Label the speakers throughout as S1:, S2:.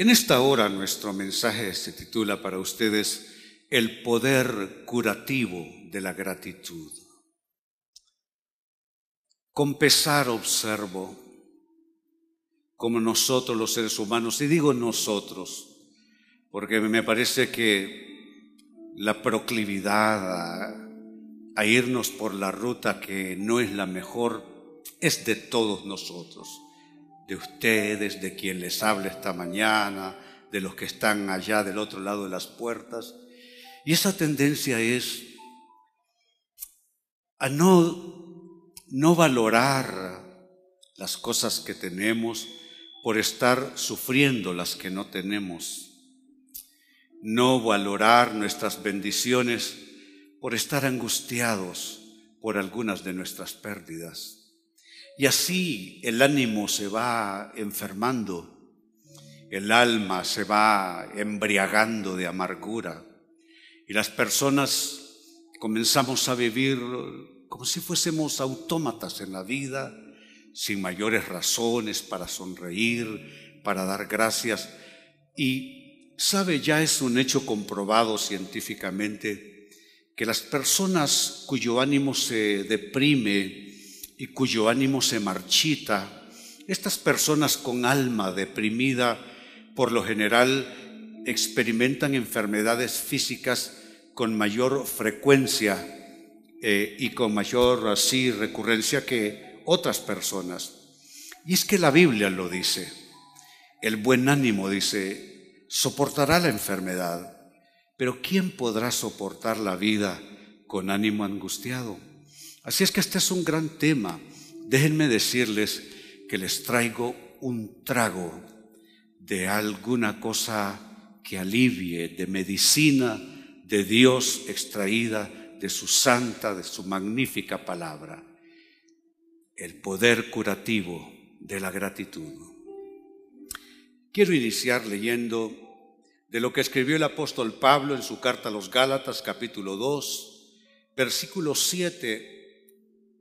S1: En esta hora nuestro mensaje se titula para ustedes El poder curativo de la gratitud. Con pesar observo como nosotros los seres humanos, y digo nosotros, porque me parece que la proclividad a, a irnos por la ruta que no es la mejor es de todos nosotros de ustedes, de quien les habla esta mañana, de los que están allá del otro lado de las puertas. Y esa tendencia es a no, no valorar las cosas que tenemos por estar sufriendo las que no tenemos. No valorar nuestras bendiciones por estar angustiados por algunas de nuestras pérdidas. Y así el ánimo se va enfermando, el alma se va embriagando de amargura y las personas comenzamos a vivir como si fuésemos autómatas en la vida, sin mayores razones para sonreír, para dar gracias. Y sabe, ya es un hecho comprobado científicamente que las personas cuyo ánimo se deprime, y cuyo ánimo se marchita, estas personas con alma deprimida por lo general experimentan enfermedades físicas con mayor frecuencia eh, y con mayor así recurrencia que otras personas. Y es que la Biblia lo dice. El buen ánimo dice, soportará la enfermedad, pero ¿quién podrá soportar la vida con ánimo angustiado? Así es que este es un gran tema. Déjenme decirles que les traigo un trago de alguna cosa que alivie, de medicina de Dios extraída de su santa, de su magnífica palabra. El poder curativo de la gratitud. Quiero iniciar leyendo de lo que escribió el apóstol Pablo en su carta a los Gálatas capítulo 2, versículo 7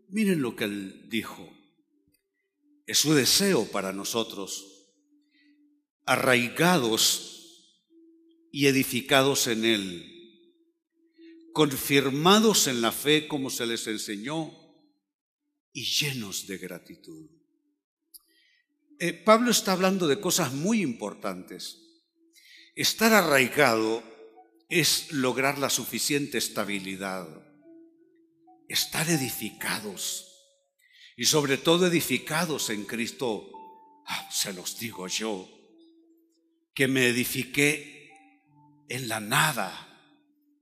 S1: Miren lo que él dijo. Es su deseo para nosotros, arraigados y edificados en él, confirmados en la fe como se les enseñó y llenos de gratitud. Eh, Pablo está hablando de cosas muy importantes. Estar arraigado es lograr la suficiente estabilidad estar edificados y sobre todo edificados en Cristo. Ah, se los digo yo, que me edifiqué en la nada,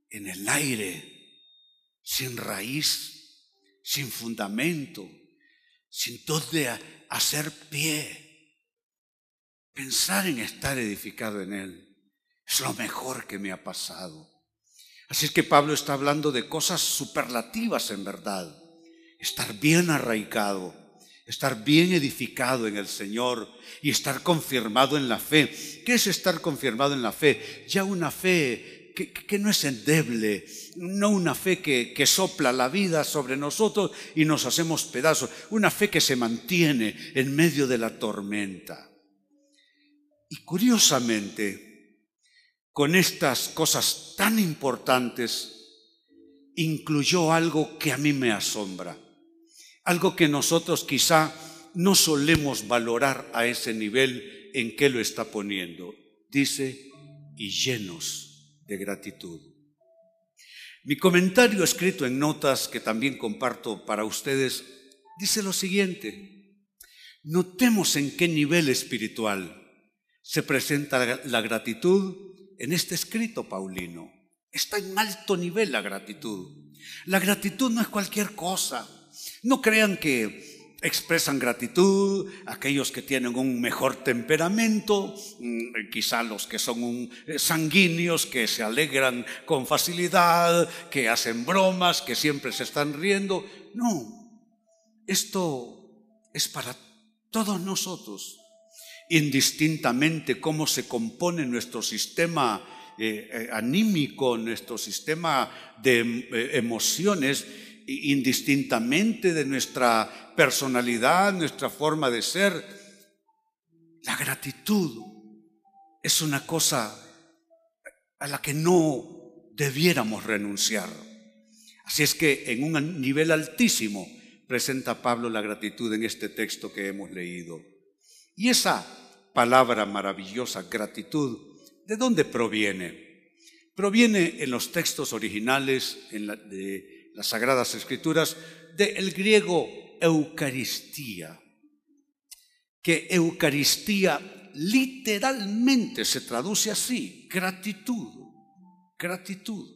S1: en el aire, sin raíz, sin fundamento, sin donde hacer pie. Pensar en estar edificado en Él es lo mejor que me ha pasado. Así es que Pablo está hablando de cosas superlativas en verdad. Estar bien arraigado, estar bien edificado en el Señor y estar confirmado en la fe. ¿Qué es estar confirmado en la fe? Ya una fe que, no es endeble, no una fe que, sopla la vida sobre nosotros y nos hacemos pedazos, una fe que se mantiene en medio de la tormenta. Y curiosamente, con estas cosas tan importantes, incluyó algo que a mí me asombra, algo que nosotros quizá no solemos valorar a ese nivel en que lo está poniendo. Dice, y llenos de gratitud. Mi comentario escrito en notas que también comparto para ustedes dice lo siguiente. Notemos en qué nivel espiritual se presenta la gratitud en este escrito paulino. Está en alto nivel la gratitud. La gratitud no es cualquier cosa. No crean que expresan gratitud, aquellos que tienen un mejor temperamento, mm, quizá los que son eh, sanguíneos, que se alegran con facilidad, que hacen bromas, que siempre se están riendo. No, esto es para todos nosotros, indistintamente cómo se compone nuestro sistema eh, eh, anímico, nuestro sistema de emociones, indistintamente de nuestra personalidad, nuestra forma de ser. La gratitud es una cosa a la que no debiéramos renunciar. Así es que en un nivel altísimo presenta Pablo la gratitud en este texto que hemos leído. Y esa palabra maravillosa, gratitud, ¿de dónde proviene? Proviene en los textos originales de las Sagradas Escrituras, del griego Eucaristía, que Eucaristía literalmente se traduce así, gratitud, gratitud.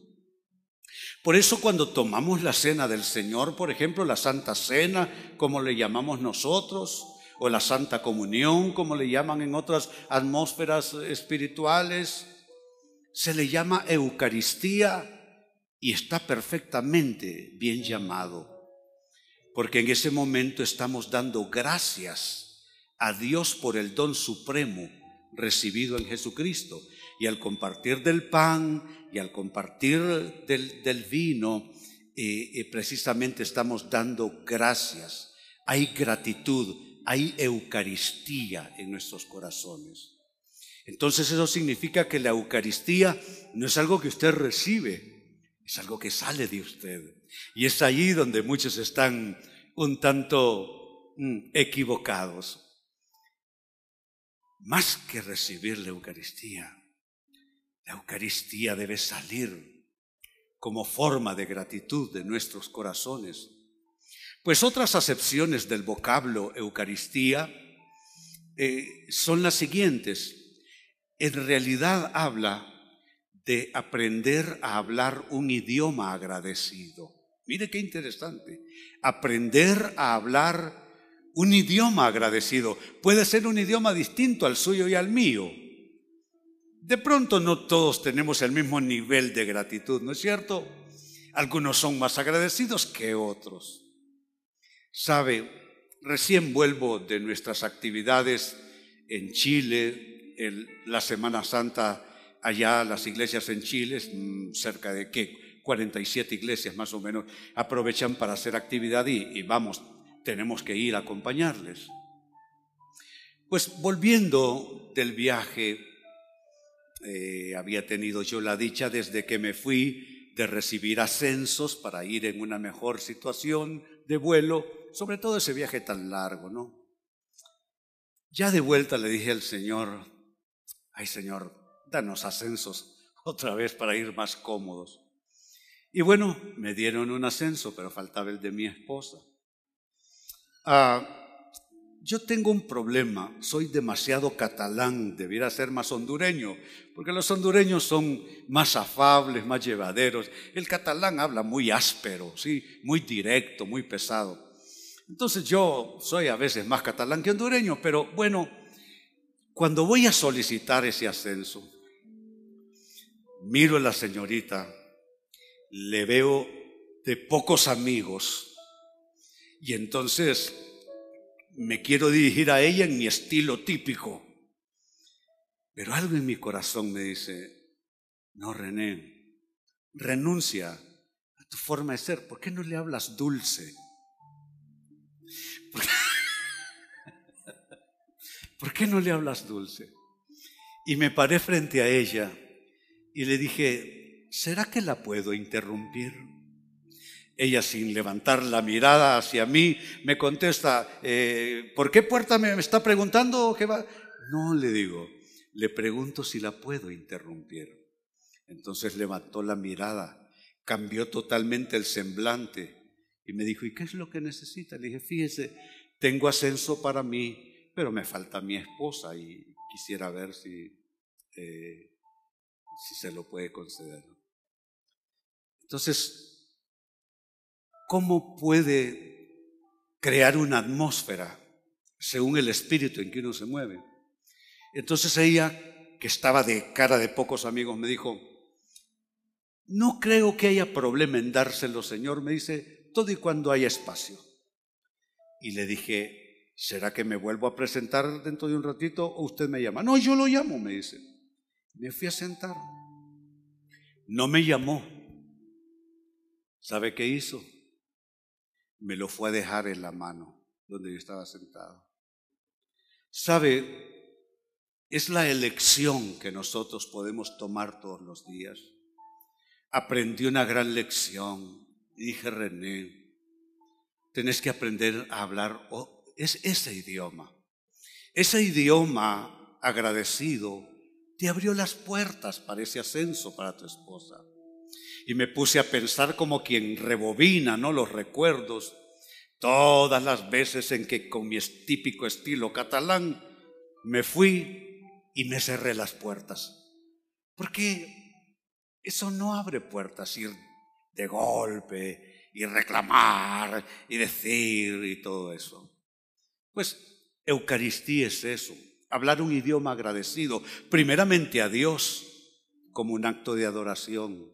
S1: Por eso cuando tomamos la cena del Señor, por ejemplo, la Santa Cena, como le llamamos nosotros, o la Santa Comunión, como le llaman en otras atmósferas espirituales, se le llama Eucaristía y está perfectamente bien llamado, porque en ese momento estamos dando gracias a Dios por el don supremo recibido en Jesucristo. Y al compartir del pan y al compartir del, vino, eh, eh, precisamente estamos dando gracias. Hay gratitud, hay Eucaristía en nuestros corazones. Entonces eso significa que la Eucaristía no es algo que usted recibe, es algo que sale de usted. Y es allí donde muchos están un tanto mm, equivocados. Más que recibir la Eucaristía, la Eucaristía debe salir como forma de gratitud de nuestros corazones. Pues otras acepciones del vocablo Eucaristía eh, son las siguientes. En realidad habla de aprender a hablar un idioma agradecido. Mire qué interesante. Aprender a hablar un idioma agradecido. Puede ser un idioma distinto al suyo y al mío. De pronto no todos tenemos el mismo nivel de gratitud, ¿no es cierto? Algunos son más agradecidos que otros. Sabe, recién vuelvo de nuestras actividades en Chile, la Semana Santa allá las iglesias en Chile, mm, cerca de qué, 47 iglesias más o menos, aprovechan para hacer actividad y, vamos, tenemos que ir a acompañarles. Pues volviendo del viaje, eh, había tenido yo la dicha desde que me fui de recibir ascensos para ir en una mejor situación de vuelo, sobre todo ese viaje tan largo, ¿no? Ya de vuelta le dije al Señor, ay Señor, danos ascensos otra vez para ir más cómodos. Y bueno, me dieron un ascenso, pero faltaba el de mi esposa. Ah, yo tengo un problema, soy demasiado catalán, debiera ser más hondureño, porque los hondureños son más afables, más llevaderos. El catalán habla muy áspero, sí, muy directo, muy pesado. Entonces yo soy a veces más catalán que hondureño, pero bueno, cuando voy a solicitar ese ascenso, miro a la señorita, le veo de pocos amigos y entonces me quiero dirigir a ella en mi estilo típico. Pero algo en mi corazón me dice, no, René, renuncia a tu forma de ser. ¿Por qué no le hablas dulce? ¿Por qué no le hablas dulce? Y me paré frente a ella y le dije, ¿será que la puedo interrumpir? Ella sin levantar la mirada hacia mí me contesta, eh, ¿por qué puerta me está preguntando? ¿Qué va? No, le digo, le pregunto si la puedo interrumpir. Entonces levantó la mirada, cambió totalmente el semblante y me dijo, ¿y qué es lo que necesita? Le dije, fíjese, tengo ascenso para mí, pero me falta mi esposa y quisiera ver si eh, si se lo puede conceder. Entonces, ¿cómo puede crear una atmósfera según el espíritu en que uno se mueve. Entonces ella, que estaba de cara de pocos amigos, me dijo, no creo que haya problema en dárselo, Señor, me dice, todo y cuando haya espacio. Y le dije, ¿será que me vuelvo a presentar dentro de un ratito o usted me llama? No, yo lo llamo, me dice. Me fui a sentar. No me llamó. ¿Sabe qué hizo? Me lo fue a dejar en la mano donde yo estaba sentado. ¿Sabe? Es la elección que nosotros podemos tomar todos los días. Aprendí una gran lección. Dije, René, tenés que aprender a hablar es ese idioma. Ese idioma agradecido te abrió las puertas para ese ascenso para tu esposa. Y me puse a pensar como quien rebobina, ¿no? Los recuerdos Todas las veces en que con mi típico estilo catalán me fui y me cerré las puertas. Porque eso no abre puertas, ir de golpe y reclamar y decir y todo eso. Pues Eucaristía es eso, hablar un idioma agradecido, primeramente a Dios como un acto de adoración.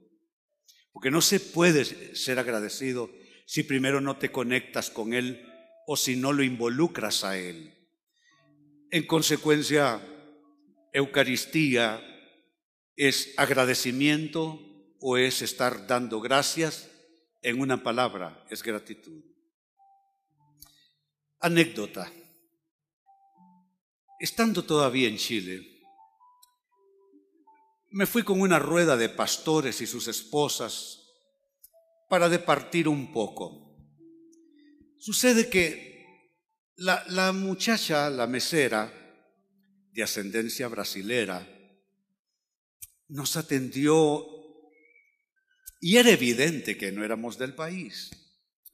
S1: Porque no se puede ser agradecido si primero no te conectas con Él o si no lo involucras a Él. En consecuencia, Eucaristía es agradecimiento o es estar dando gracias. En una palabra, es gratitud. Anécdota. Estando todavía en Chile, me fui con una rueda de pastores y sus esposas para departir un poco. Sucede que la, muchacha, la mesera, de ascendencia brasilera, nos atendió y era evidente que no éramos del país.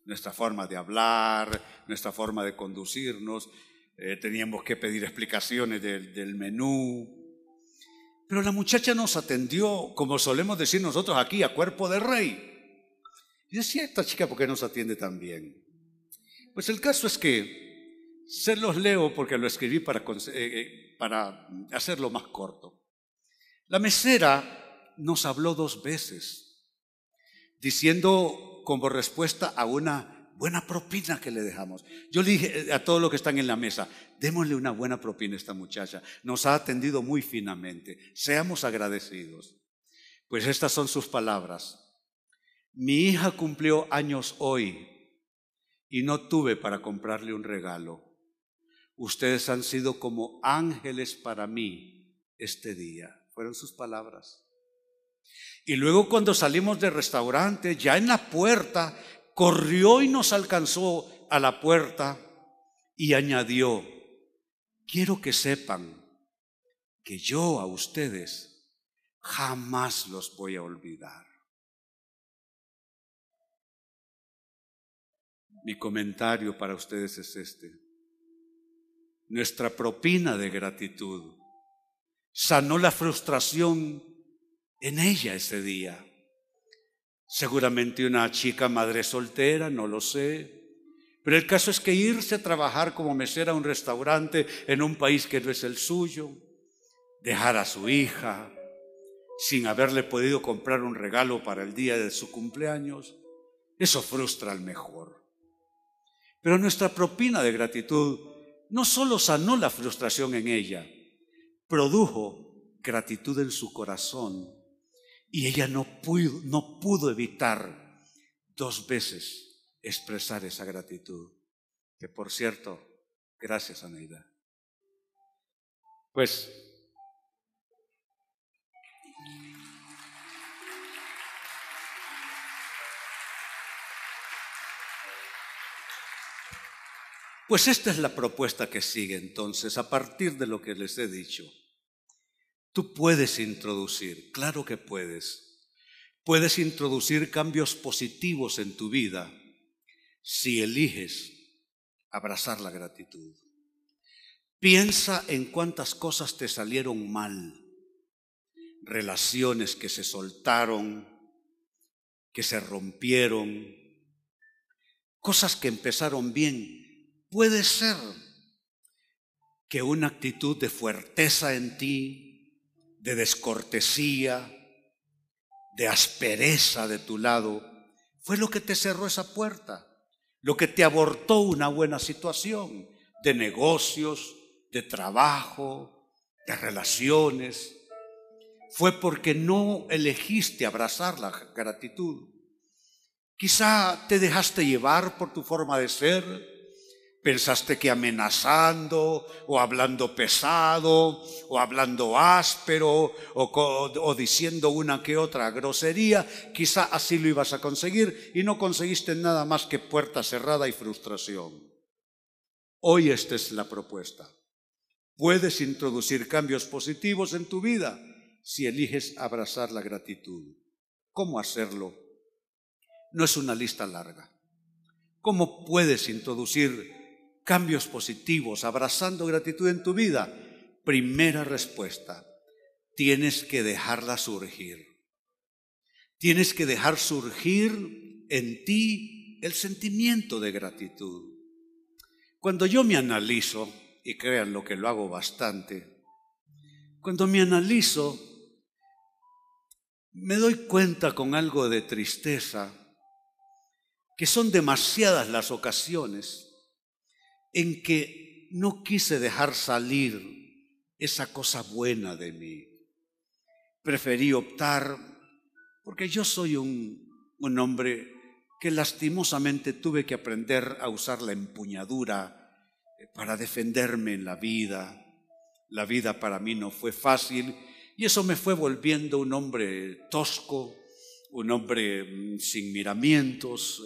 S1: Nuestra forma de hablar, nuestra forma de conducirnos, eh, teníamos que pedir explicaciones del menú. Pero la muchacha nos atendió, como solemos decir nosotros aquí, a cuerpo de rey. Y decía, esta chica, ¿por qué nos atiende tan bien? Pues el caso es que se los leo porque lo escribí para, eh, eh, para hacerlo más corto. La mesera nos habló dos veces, diciendo como respuesta a una buena propina que le dejamos. Yo le dije eh, a todos los que están en la mesa, démosle una buena propina a esta muchacha. Nos ha atendido muy finamente. Seamos agradecidos. Pues estas son sus palabras. Mi hija cumplió años hoy y no tuve para comprarle un regalo. Ustedes han sido como ángeles para mí este día. Fueron sus palabras. Y luego cuando salimos del restaurante, ya en la puerta, corrió y nos alcanzó a la puerta y añadió, quiero que sepan que yo a ustedes jamás los voy a olvidar. Mi comentario para ustedes es este. Nuestra propina de gratitud sanó la frustración en ella ese día. Seguramente una chica madre soltera, no lo sé. Pero el caso es que irse a trabajar como mesera a un restaurante en un país que no es el suyo, dejar a su hija sin haberle podido comprar un regalo para el día de su cumpleaños, eso frustra al mejor. Pero nuestra propina de gratitud no solo sanó la frustración en ella, produjo gratitud en su corazón y ella no pudo, no pudo evitar dos veces expresar esa gratitud. Que por cierto, gracias Aneida. Pues Pues esta es la propuesta que sigue entonces, a partir de lo que les he dicho. Tú puedes introducir, claro que puedes. Puedes introducir cambios positivos en tu vida si eliges abrazar la gratitud. Piensa en cuántas cosas te salieron mal, relaciones que se soltaron, que se rompieron, cosas que empezaron bien puede ser que una actitud de fuerteza en ti, de descortesía, de aspereza de tu lado, fue lo que te cerró esa puerta, lo que te abortó una buena situación de negocios, de trabajo, de relaciones. Fue porque no elegiste abrazar la gratitud. Quizá te dejaste llevar por tu forma de ser, Pensaste que amenazando o hablando pesado o hablando áspero o, diciendo una que otra grosería, quizá así lo ibas a conseguir y no conseguiste nada más que puerta cerrada y frustración. Hoy esta es la propuesta. Puedes introducir cambios positivos en tu vida si eliges abrazar la gratitud. ¿Cómo hacerlo? No es una lista larga. ¿Cómo puedes introducir cambios positivos, abrazando gratitud en tu vida? Primera respuesta, tienes que dejarla surgir. Tienes que dejar surgir en ti el sentimiento de gratitud. Cuando yo me analizo, y crean lo que lo hago bastante, cuando me analizo, me doy cuenta con algo de tristeza que son demasiadas las ocasiones en que no quise dejar salir esa cosa buena de mí. Preferí optar, porque yo soy un, un hombre que lastimosamente tuve que aprender a usar la empuñadura eh, para defenderme en la vida. La vida para mí no fue fácil y eso me fue volviendo un hombre tosco, un hombre mm, sin miramientos,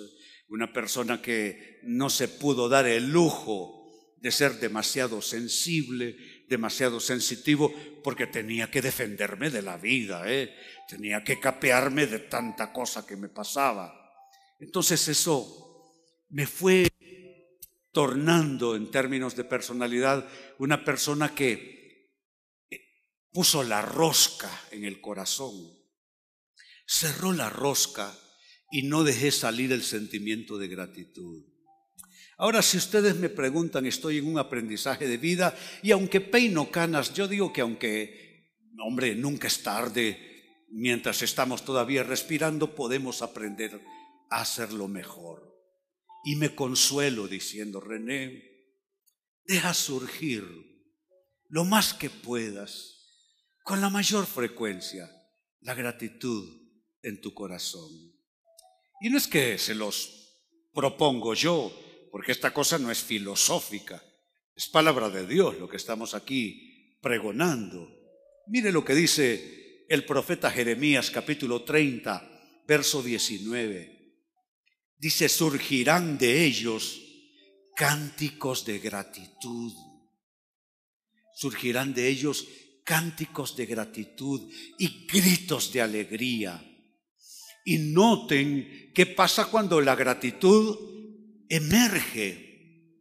S1: una persona que no se pudo dar el lujo de ser demasiado sensible, demasiado sensitivo, porque tenía que defenderme de la vida, ¿eh? tenía que capearme de tanta cosa que me pasaba. Entonces eso me fue tornando en términos de personalidad una persona que puso la rosca en el corazón, cerró la rosca y no dejé salir el sentimiento de gratitud. Ahora, si ustedes me preguntan, estoy en un aprendizaje de vida y aunque peino canas, yo digo que aunque, hombre, nunca es tarde, mientras estamos todavía respirando, podemos aprender a hacerlo mejor. Y me consuelo diciendo, René, deja surgir lo más que puedas, con la mayor frecuencia, la gratitud en tu corazón. Y no es que se los propongo yo, porque esta cosa no es filosófica, es palabra de Dios lo que estamos aquí pregonando. Mire lo que dice el profeta Jeremías capítulo 30, verso 19. Dice, surgirán de ellos cánticos de gratitud. Surgirán de ellos cánticos de gratitud y gritos de alegría y noten qué pasa cuando la gratitud emerge,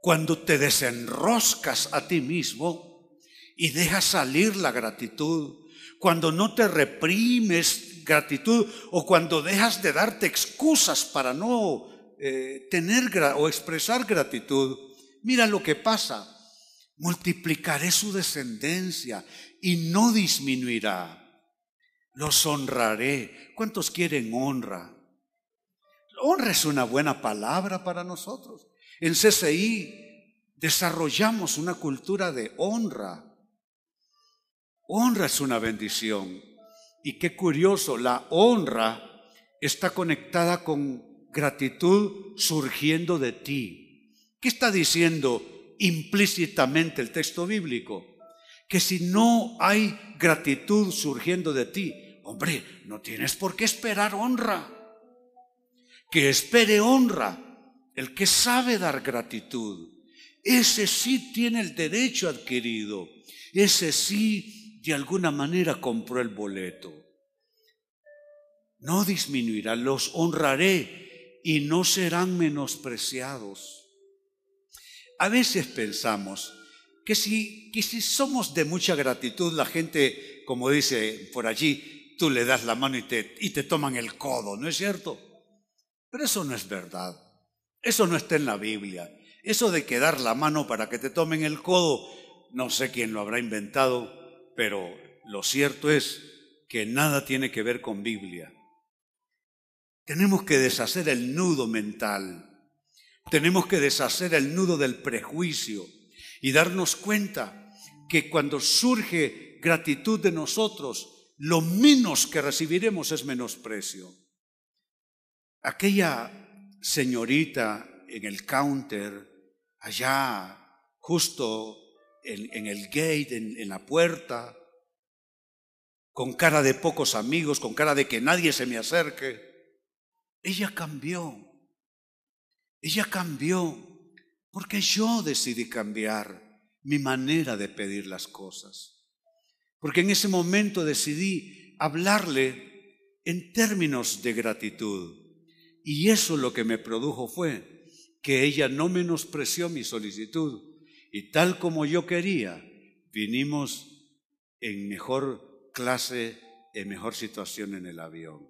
S1: cuando te desenroscas a ti mismo y dejas salir la gratitud, cuando no te reprimes gratitud o cuando dejas de darte excusas para no eh, tener o expresar gratitud. Mira lo que pasa. Multiplicaré su descendencia y no disminuirá los honraré. ¿Cuántos quieren honra? Honra es una buena palabra para nosotros. En CCI desarrollamos una cultura de honra. Honra es una bendición. Y qué curioso, la honra está conectada con gratitud surgiendo de ti. ¿Qué está diciendo implícitamente el texto bíblico? Que si no hay gratitud surgiendo de ti, Hombre, no tienes por qué esperar honra. Que espere honra el que sabe dar gratitud. Ese sí tiene el derecho adquirido. Ese sí de alguna manera compró el boleto. No disminuirá, los honraré y no serán menospreciados. A veces pensamos que si, que si somos de mucha gratitud, la gente, como dice por allí, tú le das la mano y te, y te toman el codo, ¿no es cierto? Pero eso no es verdad. Eso no está en la Biblia. Eso de que dar la mano para que te tomen el codo, no sé quién lo habrá inventado, pero lo cierto es que nada tiene que ver con Biblia. Tenemos que deshacer el nudo mental. Tenemos que deshacer el nudo del prejuicio y darnos cuenta que cuando surge gratitud de nosotros, lo menos que recibiremos es menosprecio. Aquella señorita en el counter, allá justo en, el gate, en, en la puerta, con cara de pocos amigos, con cara de que nadie se me acerque, ella cambió. Ella cambió porque yo decidí cambiar mi manera de pedir las cosas. Porque en ese momento decidí hablarle en términos de gratitud. Y eso lo que me produjo fue que ella no menospreció mi solicitud y tal como yo quería, vinimos en mejor clase, en mejor situación en el avión.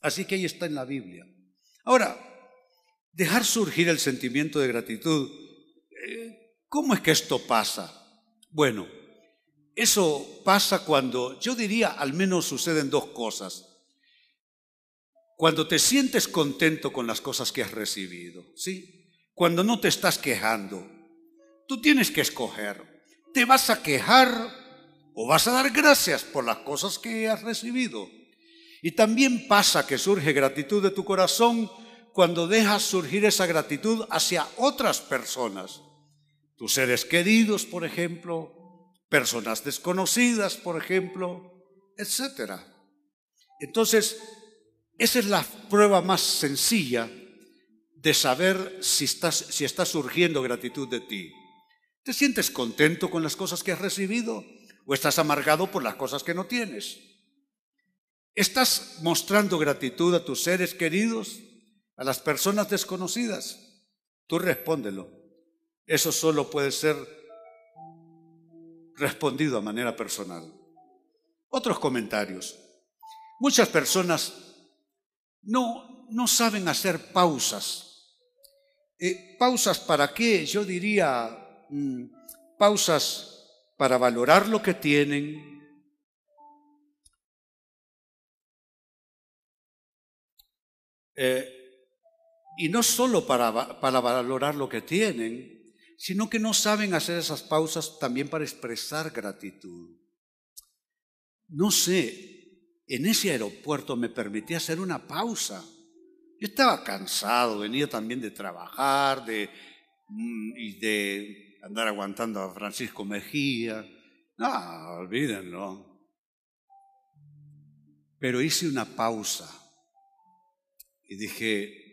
S1: Así que ahí está en la Biblia. Ahora, dejar surgir el sentimiento de gratitud, eh, ¿cómo es que esto pasa? Bueno, eso pasa cuando, yo diría, al menos suceden dos cosas. Cuando te sientes contento con las cosas que has recibido, ¿sí? Cuando no te estás quejando, tú tienes que escoger. ¿Te vas a quejar o vas a dar gracias por las cosas que has recibido? Y también pasa que surge gratitud de tu corazón cuando dejas surgir esa gratitud hacia otras personas. Tus seres queridos, por ejemplo, personas desconocidas, por ejemplo, etc. Entonces, esa es la prueba más sencilla de saber si, estás, si está surgiendo gratitud de ti. ¿Te sientes contento con las cosas que has recibido o estás amargado por las cosas que no tienes? ¿Estás mostrando gratitud a tus seres queridos, a las personas desconocidas? Tú respóndelo. Eso solo puede ser respondido a manera personal. Otros comentarios. Muchas personas no, no saben hacer pausas. Eh, ¿Pausas para qué? Yo diría mm, pausas para valorar lo que tienen, eh, y no solo para, para valorar lo que tienen, sino que no saben hacer esas pausas también para expresar gratitud. No sé, en ese aeropuerto me permití hacer una pausa. Yo estaba cansado, venía también de trabajar de, mm, y de andar aguantando a Francisco Mejía. No, olvídenlo. Pero hice una pausa y dije,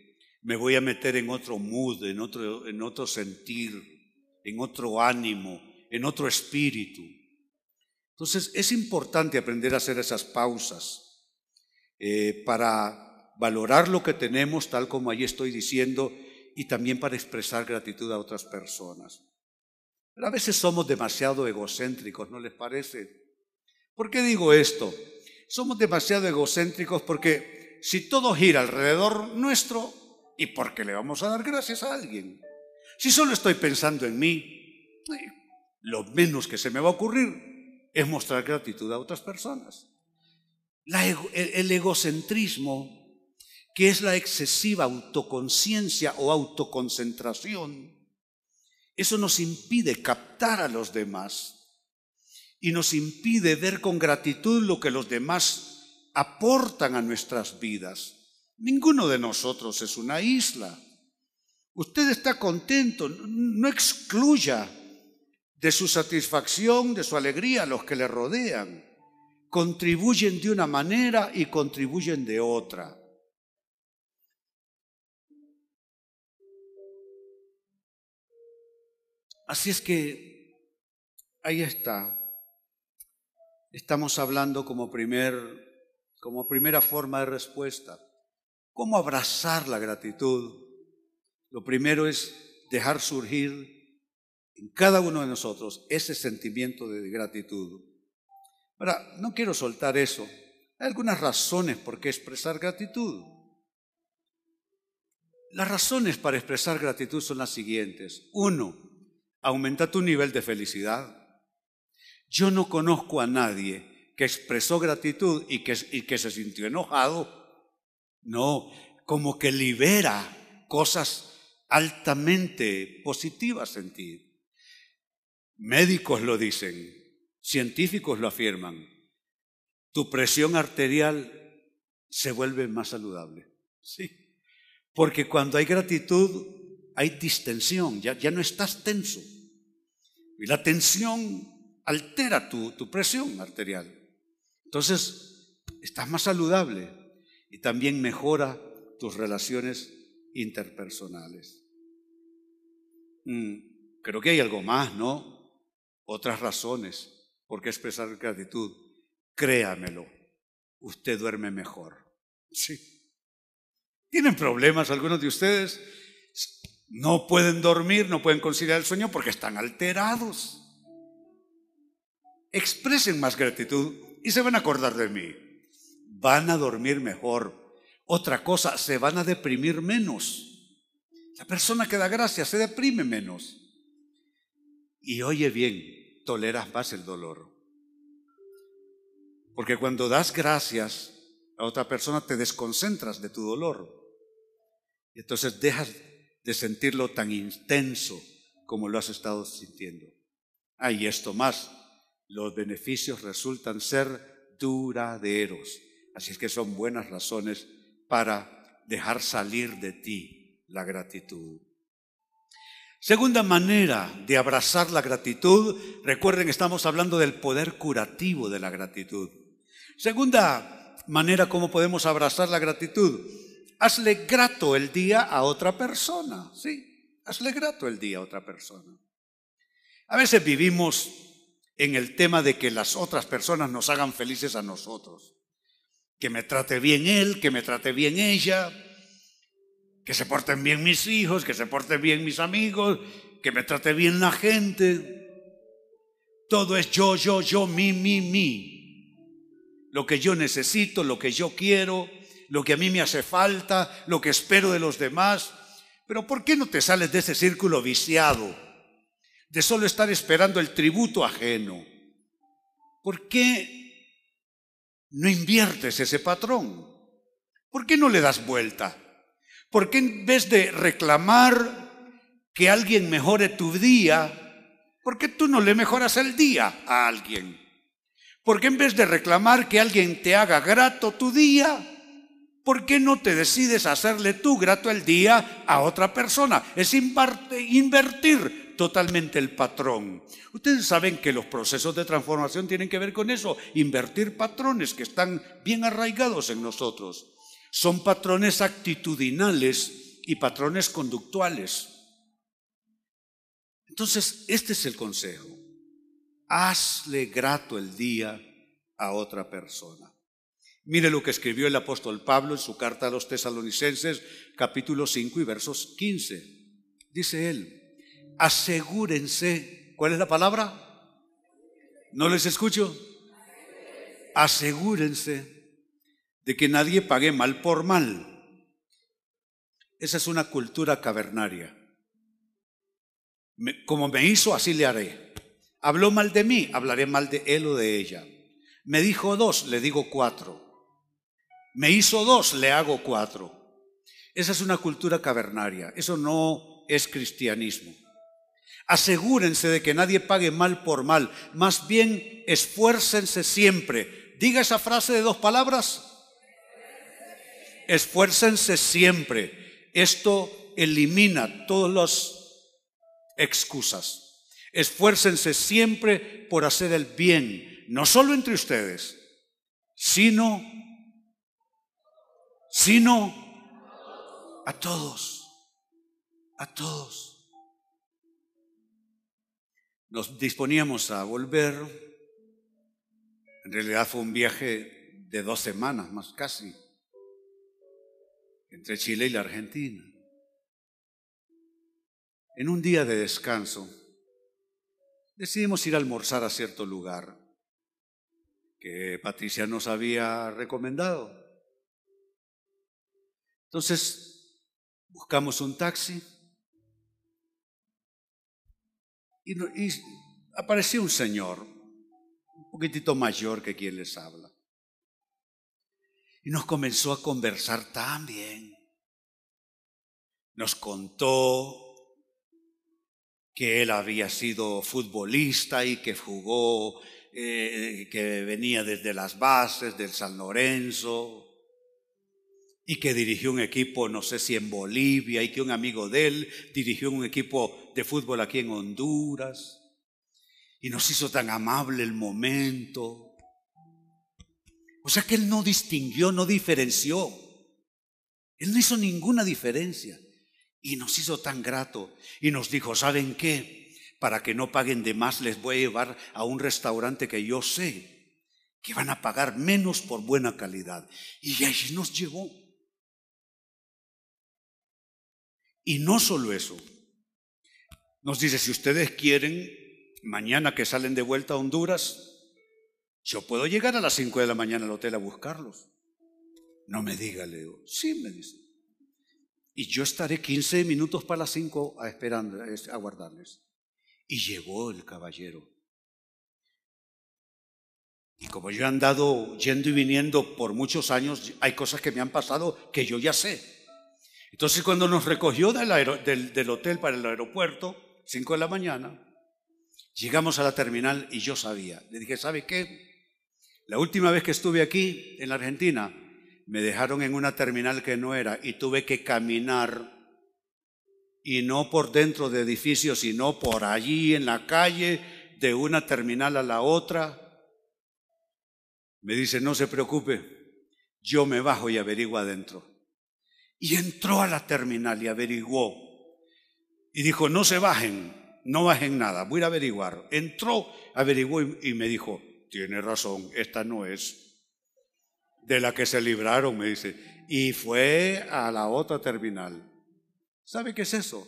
S1: me voy a meter en otro mood, en otro, en otro sentir, en otro ánimo, en otro espíritu. Entonces es importante aprender a hacer esas pausas eh, para valorar lo que tenemos, tal como allí estoy diciendo, y también para expresar gratitud a otras personas. Pero a veces somos demasiado egocéntricos, ¿no les parece? ¿Por qué digo esto? Somos demasiado egocéntricos porque si todo gira alrededor nuestro, ¿y por qué le vamos a dar gracias a alguien? Si solo estoy pensando en mí, lo menos que se me va a ocurrir es mostrar gratitud a otras personas. el, egocentrismo, que es la excesiva autoconciencia o autoconcentración, eso nos impide captar a los demás y nos impide ver con gratitud lo que los demás aportan a nuestras vidas. Ninguno de nosotros es una isla. Usted está contento, no excluya de su satisfacción, de su alegría, los que le rodean. Contribuyen de una manera y contribuyen de otra. Así es que ahí está. Estamos hablando como, primer, como primera forma de respuesta. ¿Cómo abrazar la gratitud? Lo primero es dejar surgir en cada uno de nosotros ese sentimiento de gratitud. Ahora, no quiero soltar eso. Hay algunas razones por qué expresar gratitud. las razones para expresar gratitud son las siguientes. Uno, aumenta tu nivel de felicidad. Yo no conozco a nadie que expresó gratitud y que, y que se sintió enojado. No, como que libera cosas altamente positivas en ti. Médicos lo dicen, científicos lo afirman. Tu presión arterial se vuelve más saludable. Sí. Porque cuando hay gratitud, hay distensión, ya, ya no estás tenso. Y la tensión altera tu, tu presión arterial. Entonces, estás más saludable y también mejora tus relaciones interpersonales. Mm, creo que hay algo más, ¿no? Otras razones por qué expresar gratitud. Créamelo, usted duerme mejor. Sí. ¿Tienen problemas algunos de ustedes? No pueden dormir, no pueden conciliar el sueño porque están alterados. Expresen más gratitud y se van a acordar de mí. Van a dormir mejor. Otra cosa, se van a deprimir menos. La persona que da gracias se deprime menos. Y oye bien, toleras más el dolor. Porque cuando das gracias a otra persona te desconcentras de tu dolor. Y entonces dejas de sentirlo tan intenso como lo has estado sintiendo. Ah, y esto más, los beneficios resultan ser duraderos. Así es que son buenas razones para dejar salir de ti la gratitud. Segunda manera de abrazar la gratitud, recuerden, estamos hablando del poder curativo de la gratitud. Segunda manera como podemos abrazar la gratitud, hazle grato el día a otra persona, ¿sí? Hazle grato el día a otra persona. A veces vivimos en el tema de que las otras personas nos hagan felices a nosotros. Que me trate bien él, que me trate bien ella, que se porten bien mis hijos, que se porten bien mis amigos, que me trate bien la gente. Todo es yo, yo, yo, mi, mi, mi. Lo que yo necesito, lo que yo quiero, lo que a mí me hace falta, lo que espero de los demás. Pero ¿por qué no te sales de ese círculo viciado? De solo estar esperando el tributo ajeno. ¿Por qué no inviertes ese patrón? ¿Por qué no le das vuelta? ¿Por qué en vez de reclamar que alguien mejore tu día, por qué tú no le mejoras el día a alguien? ¿Por qué en vez de reclamar que alguien te haga grato tu día, ¿por qué no te decides hacerle tú grato el día a otra persona? Es invertir totalmente el patrón. Ustedes saben que los procesos de transformación tienen que ver con eso, invertir patrones que están bien arraigados en nosotros. Son patrones actitudinales y patrones conductuales. Entonces, este es el consejo. Hazle grato el día a otra persona. Mire lo que escribió el apóstol Pablo en su carta a los tesalonicenses, capítulo 5 y versos 15. Dice él, asegúrense, ¿cuál es la palabra? ¿No les escucho? Asegúrense de que nadie pague mal por mal. Esa es una cultura cavernaria. como me hizo, así le haré. Habló mal de mí, hablaré mal de él o de ella. Me dijo dos, le digo cuatro. Me hizo dos, le hago cuatro. Esa es una cultura cavernaria, eso no es cristianismo. Asegúrense de que nadie pague mal por mal, más bien esfuércense siempre. Diga esa frase de dos palabras. Esfuércense siempre. Esto elimina todas las excusas. Esfuércense siempre por hacer el bien, no solo entre ustedes, sino sino a todos, a todos. Nos disponíamos a volver, en realidad fue un viaje de dos semanas más casi, entre Chile y la Argentina. En un día de descanso, decidimos ir a almorzar a cierto lugar que Patricia nos había recomendado. Entonces, Buscamos un taxi y, apareció un señor, un poquitito mayor que quien les habla. Y nos comenzó a conversar tan bien. Nos contó que él había sido futbolista y que jugó, eh, que venía desde las bases del San Lorenzo y que dirigió un equipo, no sé si en Bolivia, y que un amigo de él dirigió un equipo de fútbol aquí en Honduras. Y nos hizo tan amable el momento. O sea que él no distinguió, no diferenció. Él no hizo ninguna diferencia. Y nos hizo tan grato. Y nos dijo, ¿saben qué? Para que no paguen de más, les voy a llevar a un restaurante que yo sé que van a pagar menos por buena calidad. Y allí nos llevó. Y no solo eso. Nos dice, si ustedes quieren, mañana que salen de vuelta a Honduras, yo puedo llegar a las 5 de la mañana al hotel a buscarlos. No me diga, Leo. Sí, me dice. Y yo estaré 15 minutos para las 5 esperando, a guardarles. Y llegó el caballero. Y como yo he andado yendo y viniendo por muchos años, hay cosas que me han pasado que yo ya sé. Entonces cuando nos recogió del, hotel para el aeropuerto, 5 de la mañana, llegamos a la terminal y yo sabía. Le dije, ¿sabe qué? La última vez que estuve aquí, en la Argentina, me dejaron en una terminal que no era y tuve que caminar y no por dentro de edificios, sino por allí en la calle, de una terminal a la otra. Me dice, no se preocupe, yo me bajo y averiguo adentro. Y entró a la terminal y averiguó. Y dijo, no se bajen, no bajen nada, voy a averiguar. Entró, averiguó y, me dijo, tiene razón, esta no es de la que se libraron, me dice. Y fue a la otra terminal. ¿Sabe qué es eso?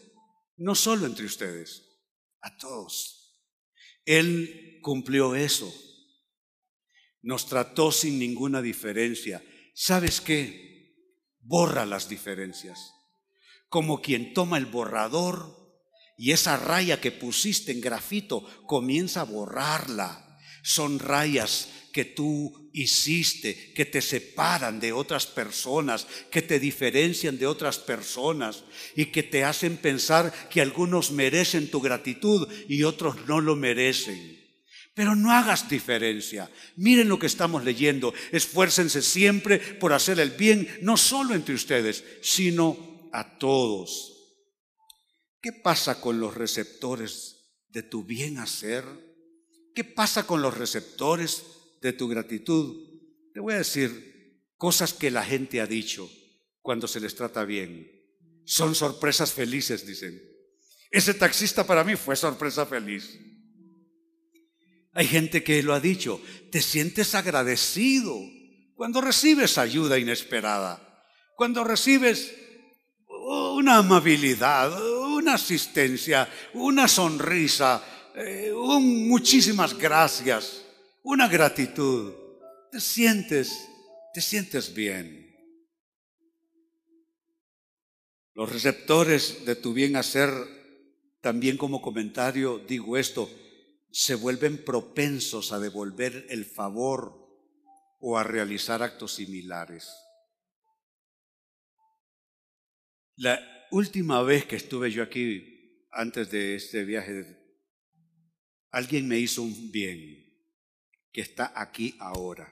S1: No solo entre ustedes, a todos. Él cumplió eso. Nos trató sin ninguna diferencia. ¿Sabes qué? Borra las diferencias. Como quien toma el borrador y esa raya que pusiste en grafito comienza a borrarla. Son rayas que tú hiciste, que te separan de otras personas, que te diferencian de otras personas y que te hacen pensar que algunos merecen tu gratitud y otros no lo merecen. Pero no hagas diferencia. Miren lo que estamos leyendo. Esfuércense siempre por hacer el bien, no solo entre ustedes, sino a todos. ¿Qué pasa con los receptores de tu bien hacer? ¿Qué pasa con los receptores de tu gratitud? Te voy a decir cosas que la gente ha dicho cuando se les trata bien. Son sorpresas felices, dicen. Ese taxista para mí fue sorpresa feliz. Hay gente que lo ha dicho, te sientes agradecido cuando recibes ayuda inesperada, cuando recibes una amabilidad, una asistencia, una sonrisa, eh, un muchísimas gracias, una gratitud. Te sientes, te sientes bien. Los receptores de tu bien hacer, también como comentario digo esto, se vuelven propensos a devolver el favor o a realizar actos similares. La última vez que estuve yo aquí, antes de este viaje, alguien me hizo un bien que está aquí ahora.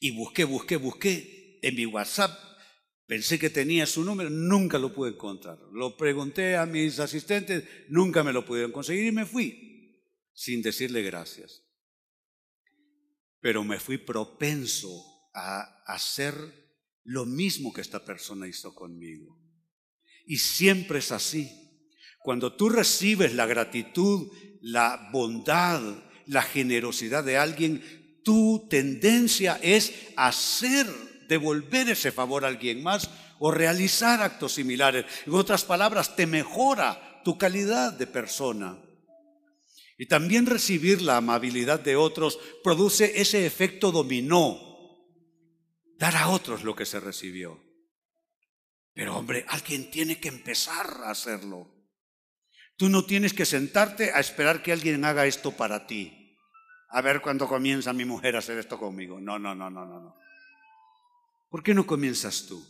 S1: Y busqué, busqué, busqué en mi WhatsApp Pensé que tenía su número, nunca lo pude encontrar. Lo pregunté a mis asistentes, nunca me lo pudieron conseguir y me fui sin decirle gracias. Pero me fui propenso a hacer lo mismo que esta persona hizo conmigo. Y siempre es así. Cuando tú recibes la gratitud, la bondad, la generosidad de alguien, tu tendencia es hacer devolver ese favor a alguien más o realizar actos similares. En otras palabras, te mejora tu calidad de persona. Y también recibir la amabilidad de otros produce ese efecto dominó, dar a otros lo que se recibió. Pero hombre, alguien tiene que empezar a hacerlo. Tú no tienes que sentarte a esperar que alguien haga esto para ti. A ver cuándo comienza mi mujer a hacer esto conmigo. No, no, no, no, no, no. ¿Por qué no comienzas tú?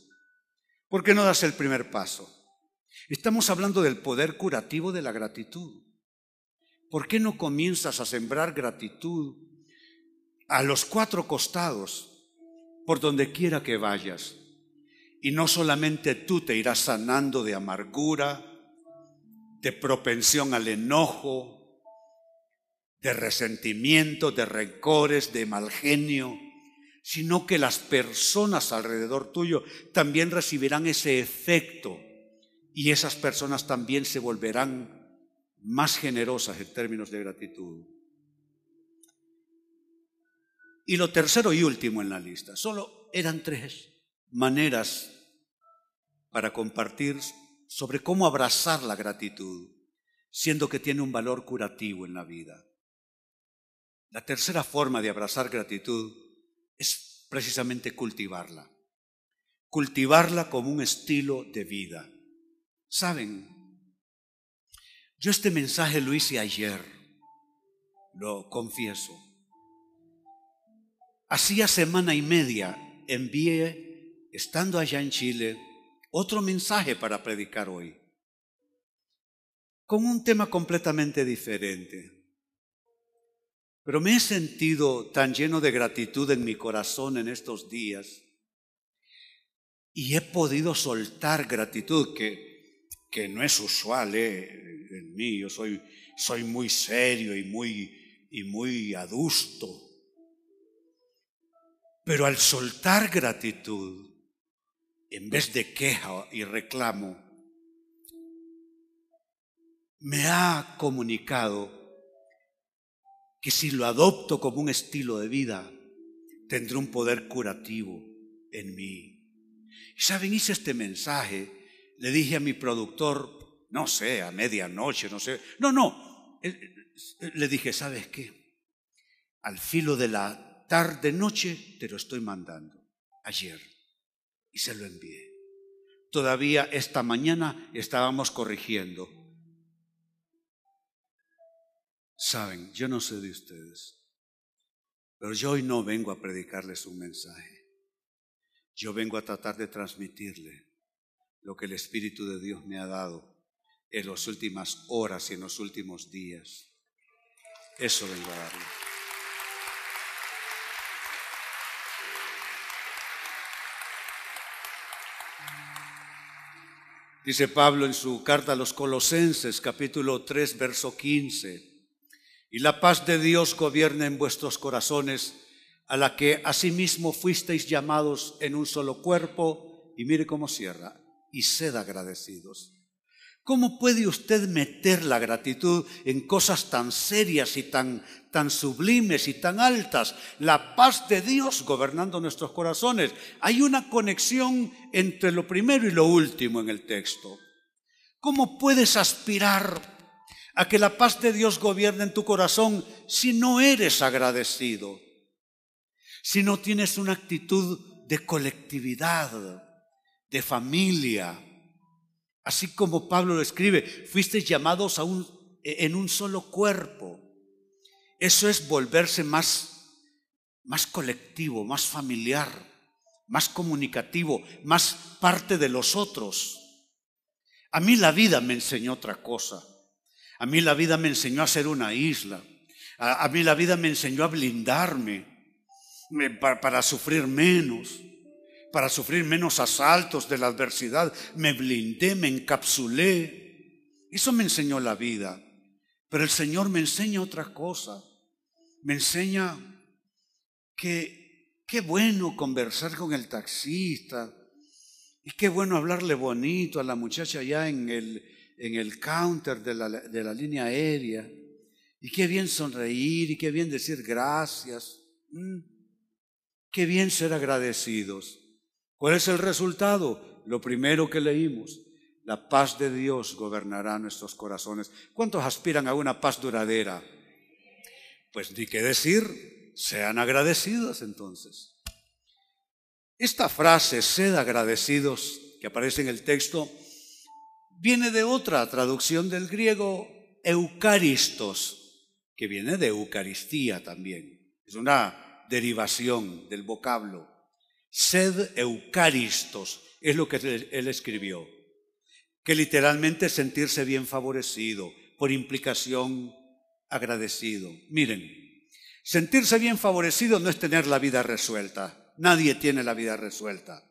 S1: ¿Por qué no das el primer paso? Estamos hablando del poder curativo de la gratitud. ¿Por qué no comienzas a sembrar gratitud a los cuatro costados, por donde quiera que vayas? Y no solamente tú te irás sanando de amargura, de propensión al enojo, de resentimiento, de rencores, de mal genio, sino que las personas alrededor tuyo también recibirán ese efecto y esas personas también se volverán más generosas en términos de gratitud. Y lo tercero y último en la lista, solo eran tres maneras para compartir sobre cómo abrazar la gratitud, siendo que tiene un valor curativo en la vida. La tercera forma de abrazar gratitud es precisamente cultivarla. Cultivarla como un estilo de vida. ¿Saben? Yo este mensaje lo hice ayer, lo confieso. Hacía semana y media envié, estando allá en Chile, otro mensaje para predicar hoy, con un tema completamente diferente. Pero me he sentido tan lleno de gratitud en mi corazón en estos días y he podido soltar gratitud que, que no es usual eh, en mí. Yo soy, soy muy serio y muy, y muy adusto. Pero al soltar gratitud, en vez de queja y reclamo, me ha comunicado que si lo adopto como un estilo de vida, tendré un poder curativo en mí. Saben, hice este mensaje, le dije a mi productor, no sé, a medianoche, no sé, no, no, le dije, ¿sabes qué? Al filo de la tarde noche te lo estoy mandando, ayer, y se lo envié. Todavía esta mañana estábamos corrigiendo Saben, yo no sé de ustedes, pero yo hoy no vengo a predicarles un mensaje. Yo vengo a tratar de transmitirle lo que el Espíritu de Dios me ha dado en las últimas horas y en los últimos días. Eso vengo a darle. Dice Pablo en su carta a los Colosenses, capítulo 3, verso 15 y la paz de Dios gobierna en vuestros corazones, a la que asimismo fuisteis llamados en un solo cuerpo, y mire cómo cierra, y sed agradecidos. ¿Cómo puede usted meter la gratitud en cosas tan serias y tan, tan sublimes y tan altas? La paz de Dios gobernando nuestros corazones. Hay una conexión entre lo primero y lo último en el texto. ¿Cómo puedes aspirar a que la paz de Dios gobierne en tu corazón si no eres agradecido, si no tienes una actitud de colectividad, de familia. Así como Pablo lo escribe, fuiste llamados a un, en un solo cuerpo. Eso es volverse más, más colectivo, más familiar, más comunicativo, más parte de los otros. A mí la vida me enseñó otra cosa. A mí la vida me enseñó a ser una isla. A, mí la vida me enseñó a blindarme para, sufrir menos, para sufrir menos asaltos de la adversidad. Me blindé, me encapsulé. Eso me enseñó la vida. Pero el Señor me enseña otra cosa. Me enseña que qué bueno conversar con el taxista. Y qué bueno hablarle bonito a la muchacha allá en el, en el counter de la, de la línea aérea. Y qué bien sonreír y qué bien decir gracias. Mm. Qué bien ser agradecidos. ¿Cuál es el resultado? Lo primero que leímos. La paz de Dios gobernará nuestros corazones. ¿Cuántos aspiran a una paz duradera? Pues ni qué decir, sean agradecidos entonces. Esta frase, sed agradecidos, que aparece en el texto viene de otra traducción del griego, eucaristos, que viene de Eucaristía también. Es una derivación del vocablo. Sed eucaristos es lo que él escribió, que literalmente sentirse bien favorecido, por implicación agradecido. Miren, sentirse bien favorecido no es tener la vida resuelta. Nadie tiene la vida resuelta.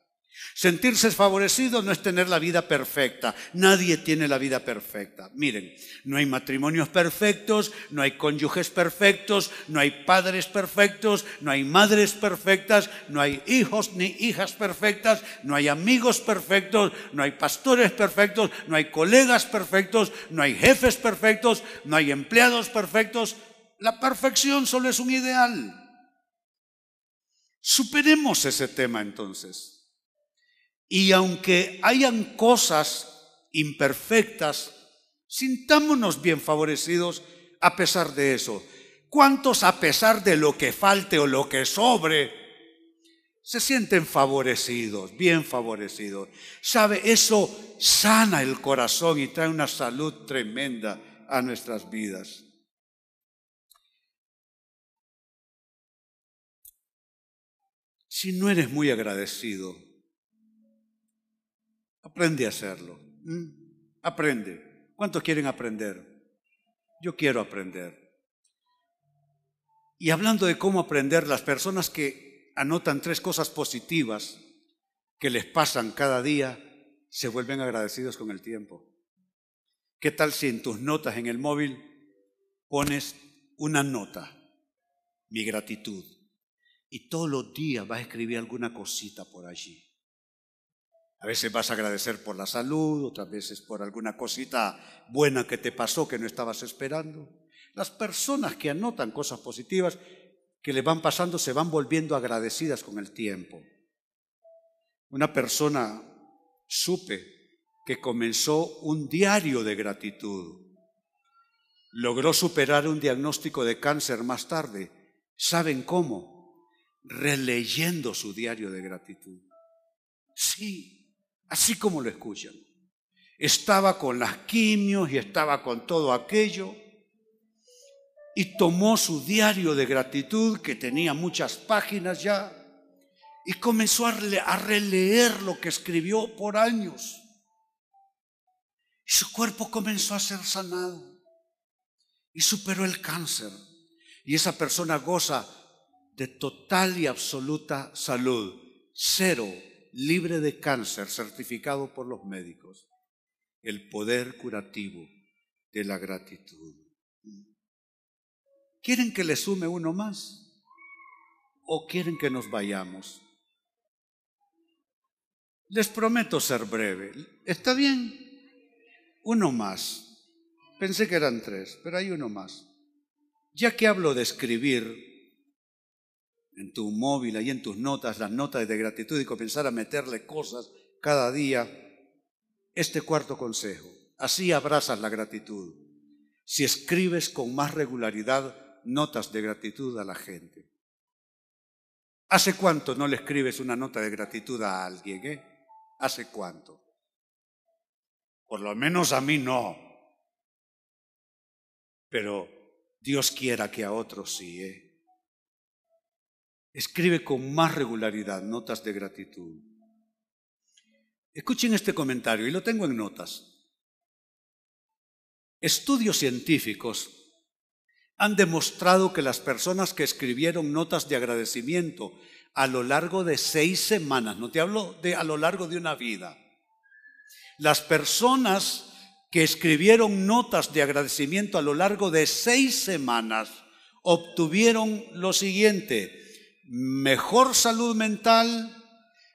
S1: Sentirse favorecido no es tener la vida perfecta. Nadie tiene la vida perfecta. Miren, no hay matrimonios perfectos, no hay cónyuges perfectos, no hay padres perfectos, no hay madres perfectas, no hay hijos ni hijas perfectas, no hay amigos perfectos, no hay pastores perfectos, no hay colegas perfectos, no hay jefes perfectos, no hay empleados perfectos. La perfección solo es un ideal. Superemos ese tema entonces. Y aunque hayan cosas imperfectas, sintámonos bien favorecidos a pesar de eso. ¿Cuántos a pesar de lo que falte o lo que sobre, se sienten favorecidos, bien favorecidos? ¿Sabe? Eso sana el corazón y trae una salud tremenda a nuestras vidas. Si no eres muy agradecido, Aprende a hacerlo. ¿Mm? Aprende. ¿Cuántos quieren aprender? Yo quiero aprender. Y hablando de cómo aprender, las personas que anotan tres cosas positivas que les pasan cada día, se vuelven agradecidos con el tiempo. ¿Qué tal si en tus notas en el móvil pones una nota, mi gratitud, y todos los días vas a escribir alguna cosita por allí? A veces vas a agradecer por la salud, otras veces por alguna cosita buena que te pasó que no estabas esperando. Las personas que anotan cosas positivas que le van pasando se van volviendo agradecidas con el tiempo. Una persona supe que comenzó un diario de gratitud. Logró superar un diagnóstico de cáncer más tarde. ¿Saben cómo? Releyendo su diario de gratitud. Sí, así como lo escuchan. Estaba con las quimios y estaba con todo aquello y tomó su diario de gratitud que tenía muchas páginas ya y comenzó a releer lo que escribió por años. Y su cuerpo comenzó a ser sanado y superó el cáncer. Y esa persona goza de total y absoluta salud, cero libre de cáncer, certificado por los médicos. El poder curativo de la gratitud. ¿Quieren que le sume uno más? ¿O quieren que nos vayamos? Les prometo ser breve. ¿Está bien? Uno más. Pensé que eran tres, pero hay uno más. Ya que hablo de escribir, en tu móvil, ahí en tus notas, las notas de gratitud y comenzar a meterle cosas cada día. Este cuarto consejo, así abrazas la gratitud. Si escribes con más regularidad notas de gratitud a la gente. ¿Hace cuánto no le escribes una nota de gratitud a alguien? Eh? ¿Hace cuánto? Por lo menos a mí no. Pero Dios quiera que a otros sí. ¿eh? Escribe con más regularidad notas de gratitud. Escuchen este comentario y lo tengo en notas. Estudios científicos han demostrado que las personas que escribieron notas de agradecimiento a lo largo de seis semanas, no te hablo de a lo largo de una vida, las personas que escribieron notas de agradecimiento a lo largo de seis semanas obtuvieron lo siguiente, mejor salud mental,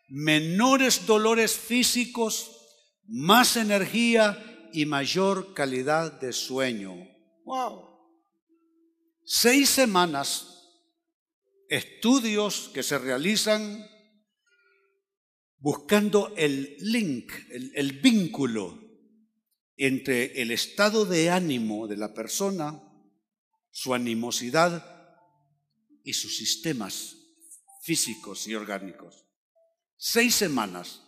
S1: menores dolores físicos, más energía y mayor calidad de sueño. ¡Wow! Seis semanas, estudios que se realizan buscando el link, el, el vínculo entre el estado de ánimo de la persona, su animosidad y sus sistemas físicos y orgánicos. Seis semanas.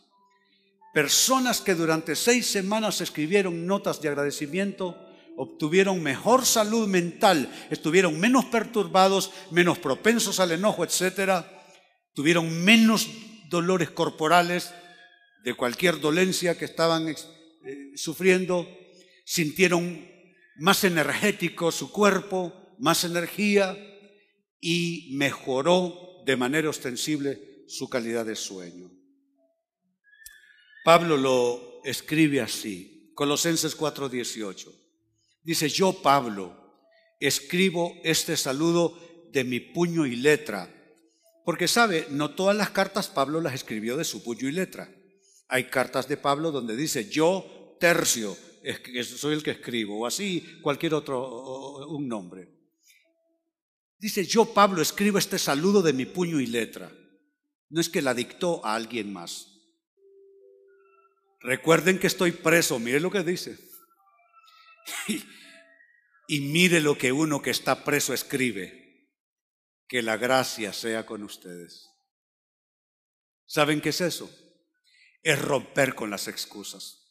S1: Personas que durante seis semanas escribieron notas de agradecimiento obtuvieron mejor salud mental, estuvieron menos perturbados, menos propensos al enojo, etc. Tuvieron menos dolores corporales de cualquier dolencia que estaban eh, sufriendo, sintieron más energético su cuerpo, más energía y mejoró de manera ostensible su calidad de sueño. Pablo lo escribe así, Colosenses 4:18. Dice, yo Pablo escribo este saludo de mi puño y letra. Porque sabe, no todas las cartas Pablo las escribió de su puño y letra. Hay cartas de Pablo donde dice, yo tercio, soy el que escribo, o así cualquier otro, un nombre. Dice, yo Pablo escribo este saludo de mi puño y letra. No es que la dictó a alguien más. Recuerden que estoy preso, mire lo que dice. Y, mire lo que uno que está preso escribe. Que la gracia sea con ustedes. ¿Saben qué es eso? Es romper con las excusas.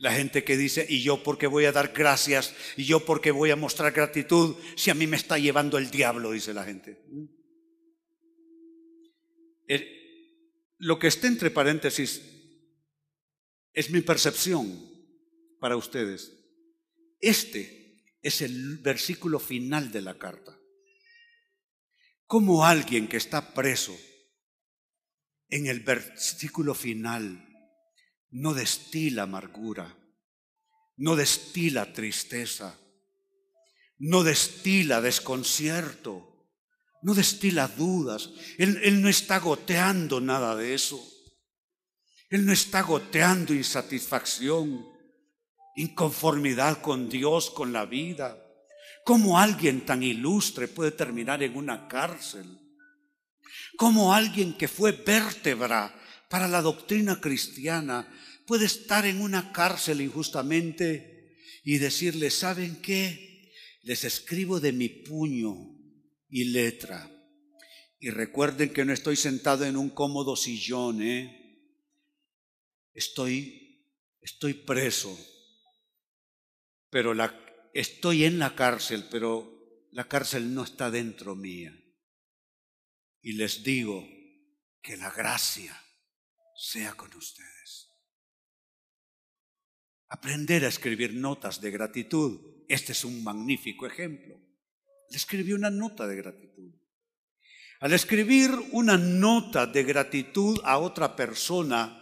S1: La gente que dice, ¿y yo por qué voy a dar gracias? ¿Y yo por qué voy a mostrar gratitud si a mí me está llevando el diablo? Dice la gente. lo que está entre paréntesis es mi percepción para ustedes. Este es el versículo final de la carta. Como alguien que está preso en el versículo final no destila amargura, no destila tristeza, no destila desconcierto, no destila dudas. Él, no está goteando nada de eso. Él no está goteando insatisfacción inconformidad con Dios, con la vida. ¿Cómo alguien tan ilustre puede terminar en una cárcel? ¿Cómo alguien que fue vértebra para la doctrina cristiana puede estar en una cárcel injustamente y decirle, ¿saben qué? Les escribo de mi puño y letra. Y recuerden que no estoy sentado en un cómodo sillón, ¿eh? Estoy, estoy preso pero la, estoy en la cárcel, pero la cárcel no está dentro mía. Y les digo que la gracia sea con ustedes. Aprender a escribir notas de gratitud. Este es un magnífico ejemplo. Le escribí una nota de gratitud. Al escribir una nota de gratitud a otra persona,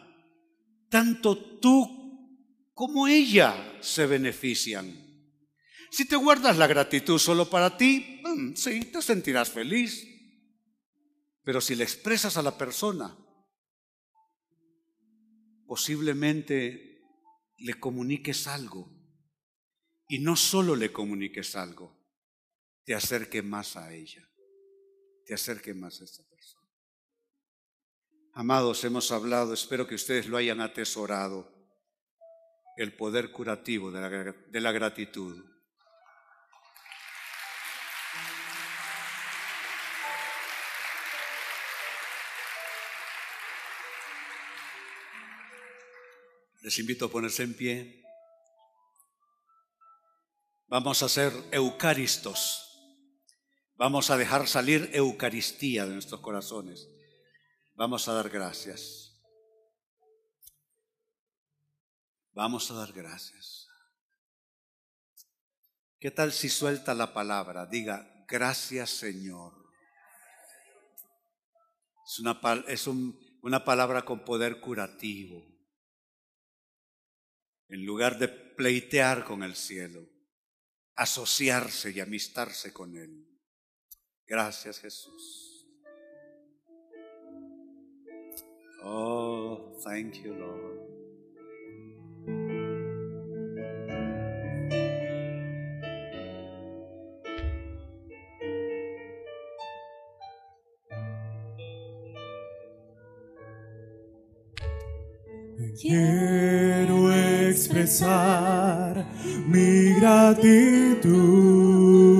S1: tanto tú como ella se benefician. Si te guardas la gratitud solo para ti, mm, sí, te sentirás feliz. Pero si le expresas a la persona, posiblemente le comuniques algo. Y no solo le comuniques algo, te acerque más a ella, te acerque más a esa persona. Amados, hemos hablado, espero que ustedes lo hayan atesorado el poder curativo de la, de la gratitud. Les invito a ponerse en pie. Vamos a ser eucaristos. Vamos a dejar salir Eucaristía de nuestros corazones. Vamos a dar gracias. Vamos a dar gracias. ¿Qué tal si suelta la palabra? Diga, gracias Señor. Es una, es una palabra con poder curativo. En lugar de pleitear con el cielo, asociarse y amistarse con Él. Gracias Jesús. Oh, thank you Lord.
S2: Quiero expresar mi gratitud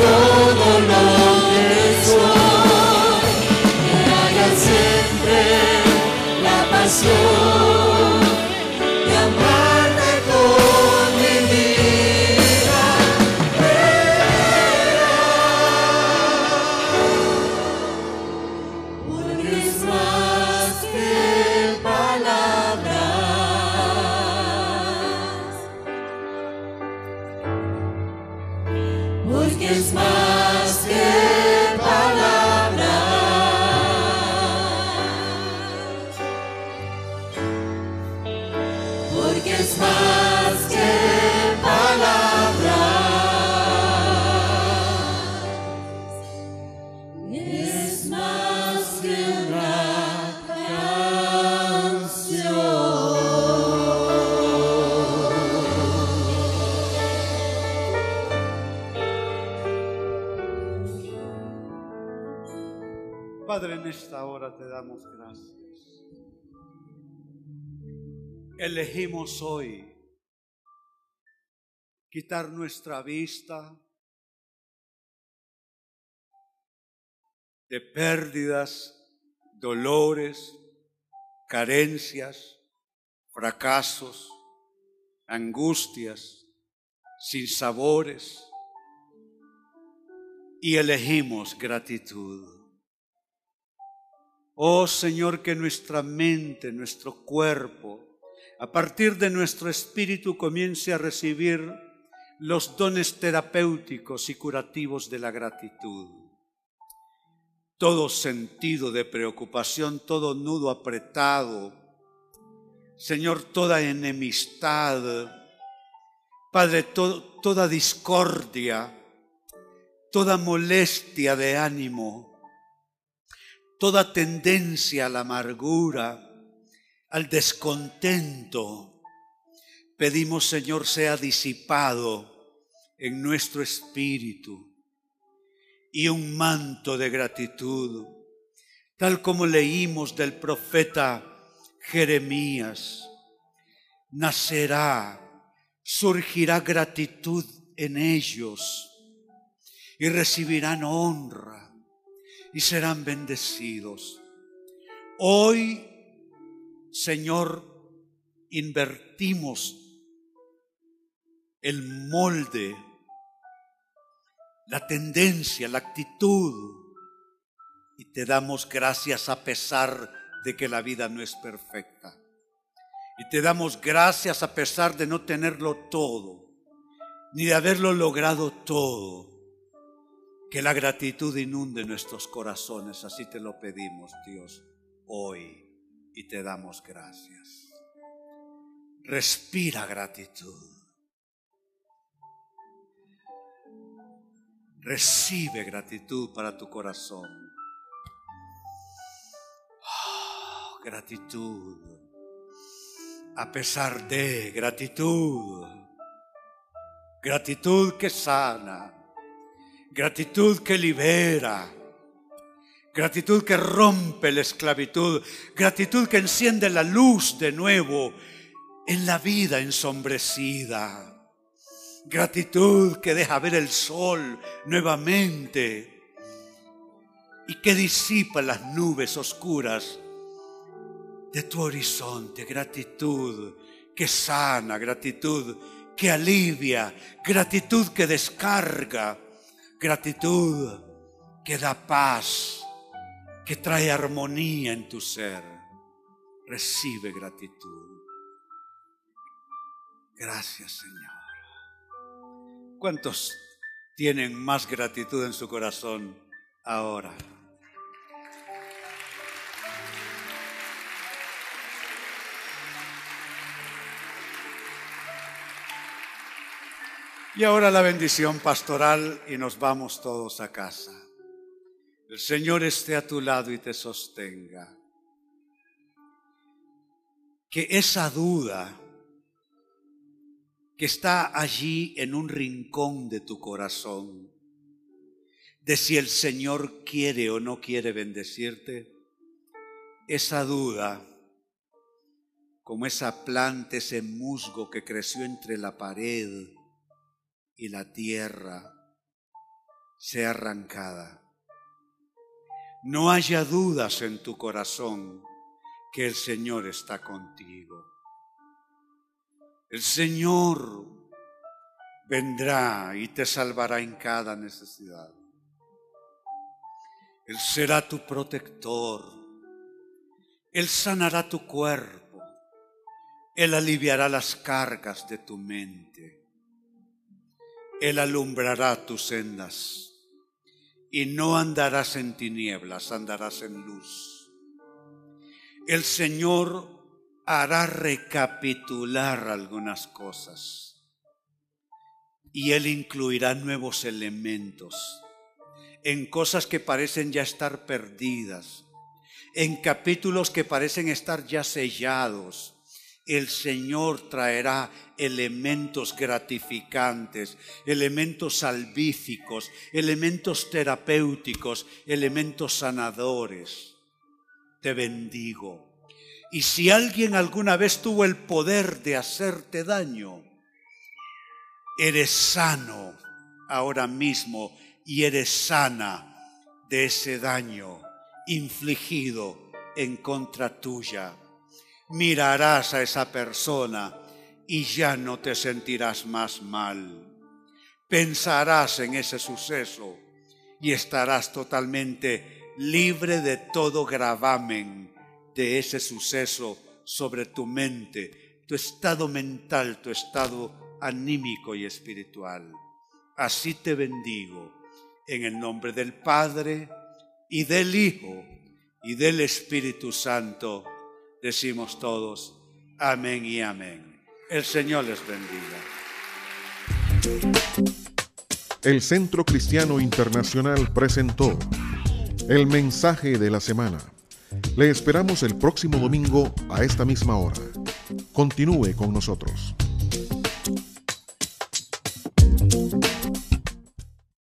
S2: de
S1: Hoy quitar nuestra vista de pérdidas, dolores, carencias, fracasos, angustias, sinsabores y elegimos gratitud. Oh Señor, que nuestra mente, nuestro cuerpo, a partir de nuestro espíritu comience a recibir los dones terapéuticos y curativos de la gratitud. Todo sentido de preocupación, todo nudo apretado, Señor, toda enemistad, Padre, toda discordia, toda molestia de ánimo, toda tendencia a la amargura, al descontento, pedimos, Señor, sea disipado en nuestro espíritu y un manto de gratitud, tal como leímos del profeta Jeremías. Nacerá, surgirá gratitud en ellos y recibirán honra y serán bendecidos. Hoy Señor, invertimos el molde, la tendencia, la actitud, y te damos gracias a pesar de que la vida no es perfecta. Y te damos gracias a pesar de no tenerlo todo, ni de haberlo logrado todo. Que la gratitud inunde nuestros corazones, así te lo pedimos, Dios, hoy y te damos gracias. Respira gratitud. Recibe gratitud para tu corazón. Oh, gratitud. A pesar de gratitud. Gratitud que sana. Gratitud que libera gratitud que rompe la esclavitud, gratitud que enciende la luz de nuevo en la vida ensombrecida, gratitud que deja ver el sol nuevamente y que disipa las nubes oscuras de tu horizonte, gratitud que sana, gratitud que alivia, gratitud que descarga, gratitud que da paz que trae armonía en tu ser. Recibe gratitud. Gracias Señor. ¿Cuántos tienen más gratitud en su corazón ahora? Y ahora la bendición pastoral y nos vamos todos a casa. El Señor esté a tu lado y te sostenga. Que esa duda que está allí en un rincón de tu corazón, de si el Señor quiere o no quiere bendecirte, esa duda, como esa planta, ese musgo que creció entre la pared y la tierra, sea arrancada no haya dudas en tu corazón que el Señor está contigo. El Señor vendrá y te salvará en cada necesidad. Él será tu protector. Él sanará tu cuerpo. Él aliviará las cargas de tu mente. Él alumbrará tus sendas y no andarás en tinieblas, andarás en luz. El Señor hará recapitular algunas cosas y Él incluirá nuevos elementos en cosas que parecen ya estar perdidas, en capítulos que parecen estar ya sellados, el Señor traerá elementos gratificantes, elementos salvíficos, elementos terapéuticos, elementos sanadores. Te bendigo. Y si alguien alguna vez tuvo el poder de hacerte daño, eres sano ahora mismo y eres sana de ese daño infligido en contra tuya mirarás a esa persona y ya no te sentirás más mal. Pensarás en ese suceso y estarás totalmente libre de todo gravamen de ese suceso sobre tu mente, tu estado mental, tu estado anímico y espiritual. Así te bendigo en el nombre del Padre y del Hijo y del Espíritu Santo decimos todos, amén y amén. El Señor les bendiga.
S3: El Centro Cristiano Internacional presentó el mensaje de la semana. Le esperamos el próximo domingo a esta misma hora. Continúe con nosotros.